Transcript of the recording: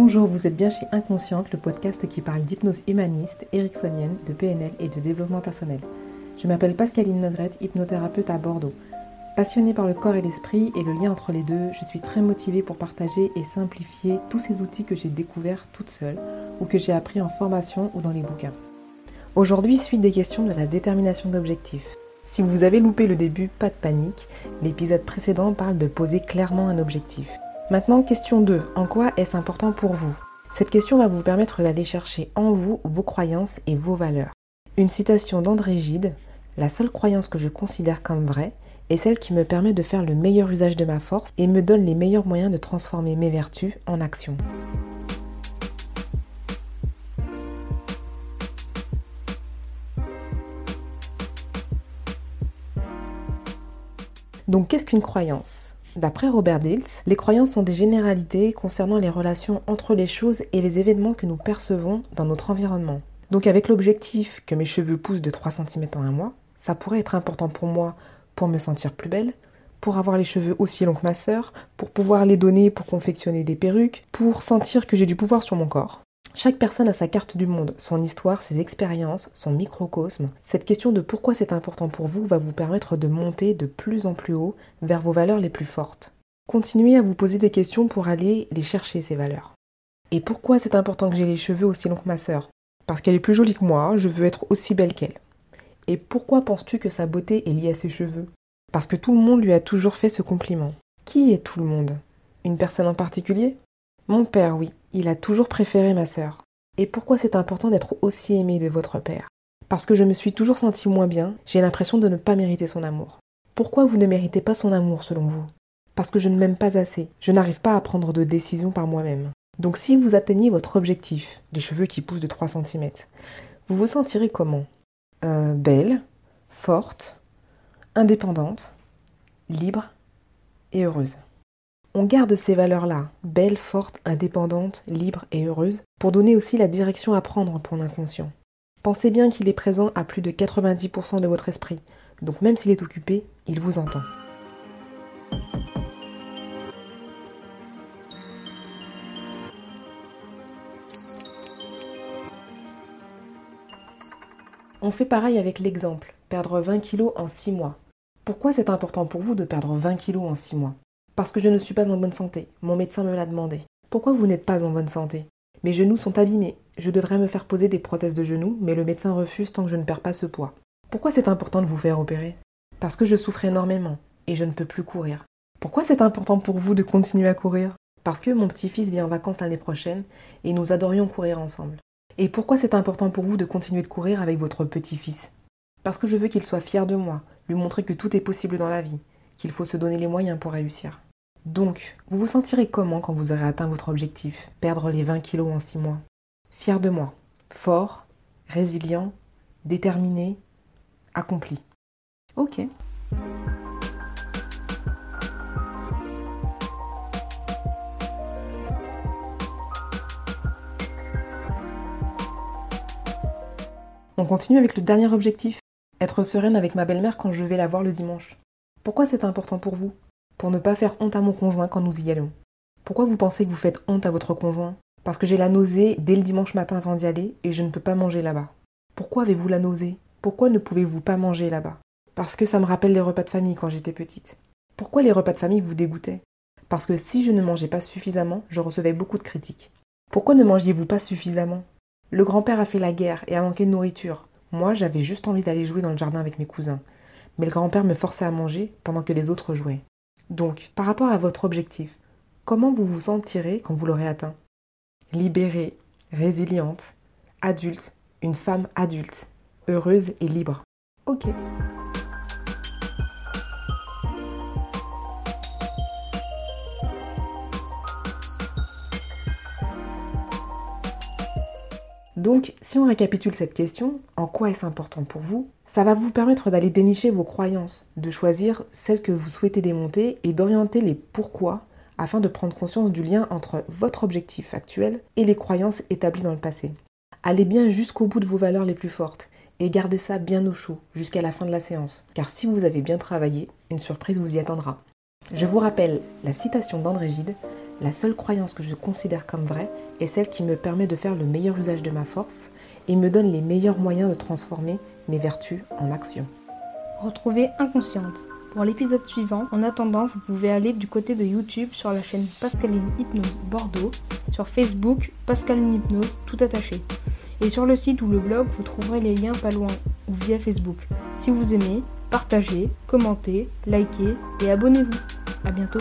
Bonjour, vous êtes bien chez Inconsciente, le podcast qui parle d'hypnose humaniste, ericksonienne, de PNL et de développement personnel. Je m'appelle Pascaline Nogrette, hypnothérapeute à Bordeaux. Passionnée par le corps et l'esprit et le lien entre les deux, je suis très motivée pour partager et simplifier tous ces outils que j'ai découverts toute seule ou que j'ai appris en formation ou dans les bouquins. Aujourd'hui, suite des questions de la détermination d'objectifs. Si vous avez loupé le début, pas de panique, l'épisode précédent parle de poser clairement un objectif. Maintenant, question 2. En quoi est-ce important pour vous? Cette question va vous permettre d'aller chercher en vous vos croyances et vos valeurs. Une citation d'André Gide La seule croyance que je considère comme vraie est celle qui me permet de faire le meilleur usage de ma force et me donne les meilleurs moyens de transformer mes vertus en action. Donc qu'est-ce qu'une croyance? D'après Robert Dills, les croyances sont des généralités concernant les relations entre les choses et les événements que nous percevons dans notre environnement. Donc avec l'objectif que mes cheveux poussent de 3 cm en un mois, ça pourrait être important pour moi pour me sentir plus belle, pour avoir les cheveux aussi longs que ma sœur, pour pouvoir les donner pour confectionner des perruques, pour sentir que j'ai du pouvoir sur mon corps. Chaque personne a sa carte du monde, son histoire, ses expériences, son microcosme. Cette question de pourquoi c'est important pour vous va vous permettre de monter de plus en plus haut vers vos valeurs les plus fortes. Continuez à vous poser des questions pour aller les chercher, ces valeurs. Et pourquoi c'est important que j'ai les cheveux aussi longs que ma sœur? Parce qu'elle est plus jolie que moi, je veux être aussi belle qu'elle. Et pourquoi penses-tu que sa beauté est liée à ses cheveux? Parce que tout le monde lui a toujours fait ce compliment. Qui est tout le monde? Une personne en particulier? Mon père, oui. Il a toujours préféré ma sœur. Et pourquoi c'est important d'être aussi aimé de votre père? Parce que je me suis toujours senti moins bien, j'ai l'impression de ne pas mériter son amour. Pourquoi vous ne méritez pas son amour selon vous? Parce que je ne m'aime pas assez, je n'arrive pas à prendre de décisions par moi-même. Donc si vous atteignez votre objectif, les cheveux qui poussent de 3 cm, vous vous sentirez comment? Euh, Belle, forte, indépendante, libre et heureuse. On garde ces valeurs-là, belles, fortes, indépendantes, libres et heureuses, pour donner aussi la direction à prendre pour l'inconscient. Pensez bien qu'il est présent à plus de 90% de votre esprit, donc même s'il est occupé, il vous entend. On fait pareil avec l'exemple, perdre 20 kilos en 6 mois. Pourquoi c'est important pour vous de perdre 20 kilos en 6 mois? Parce que je ne suis pas en bonne santé. Mon médecin me l'a demandé. Pourquoi vous n'êtes pas en bonne santé? Mes genoux sont abîmés. Je devrais me faire poser des prothèses de genoux, mais le médecin refuse tant que je ne perds pas ce poids. Pourquoi c'est important de vous faire opérer? Parce que je souffre énormément et je ne peux plus courir. Pourquoi c'est important pour vous de continuer à courir? Parce que mon petit-fils vient en vacances l'année prochaine et nous adorions courir ensemble. Et pourquoi c'est important pour vous de continuer de courir avec votre petit-fils? Parce que je veux qu'il soit fier de moi, lui montrer que tout est possible dans la vie, qu'il faut se donner les moyens pour réussir. Donc, vous vous sentirez comment quand vous aurez atteint votre objectif, perdre les 20 kilos en 6 mois? Fier de moi, fort, résilient, déterminé, accompli. Ok. On continue avec le dernier objectif, être sereine avec ma belle-mère quand je vais la voir le dimanche. Pourquoi c'est important pour vous? Pour ne pas faire honte à mon conjoint quand nous y allons. Pourquoi vous pensez que vous faites honte à votre conjoint? Parce que j'ai la nausée dès le dimanche matin avant d'y aller et je ne peux pas manger là-bas. Pourquoi avez-vous la nausée? Pourquoi ne pouvez-vous pas manger là-bas? Parce que ça me rappelle les repas de famille quand j'étais petite. Pourquoi les repas de famille vous dégoûtaient? Parce que si je ne mangeais pas suffisamment, je recevais beaucoup de critiques. Pourquoi ne mangiez-vous pas suffisamment? Le grand-père a fait la guerre et a manqué de nourriture. Moi, j'avais juste envie d'aller jouer dans le jardin avec mes cousins. Mais le grand-père me forçait à manger pendant que les autres jouaient. Donc, par rapport à votre objectif, comment vous vous sentirez quand vous l'aurez atteint? Libérée, résiliente, adulte, une femme adulte, heureuse et libre. Ok. Donc, si on récapitule cette question, en quoi est-ce important pour vous Ça va vous permettre d'aller dénicher vos croyances, de choisir celles que vous souhaitez démonter et d'orienter les pourquoi afin de prendre conscience du lien entre votre objectif actuel et les croyances établies dans le passé. Allez bien jusqu'au bout de vos valeurs les plus fortes et gardez ça bien au chaud jusqu'à la fin de la séance, car si vous avez bien travaillé, une surprise vous y attendra. Je vous rappelle la citation d'André Gide La seule croyance que je considère comme vraie est celle qui me permet de faire le meilleur usage de ma force et me donne les meilleurs moyens de transformer mes vertus en action. Retrouvez Inconsciente. Pour l'épisode suivant, en attendant, vous pouvez aller du côté de YouTube sur la chaîne Pascaline Hypnose Bordeaux, sur Facebook Pascaline Hypnose tout attaché. Et sur le site ou le blog, vous trouverez les liens pas loin ou via Facebook. Si vous aimez, partagez, commentez, likez et abonnez-vous. A bientôt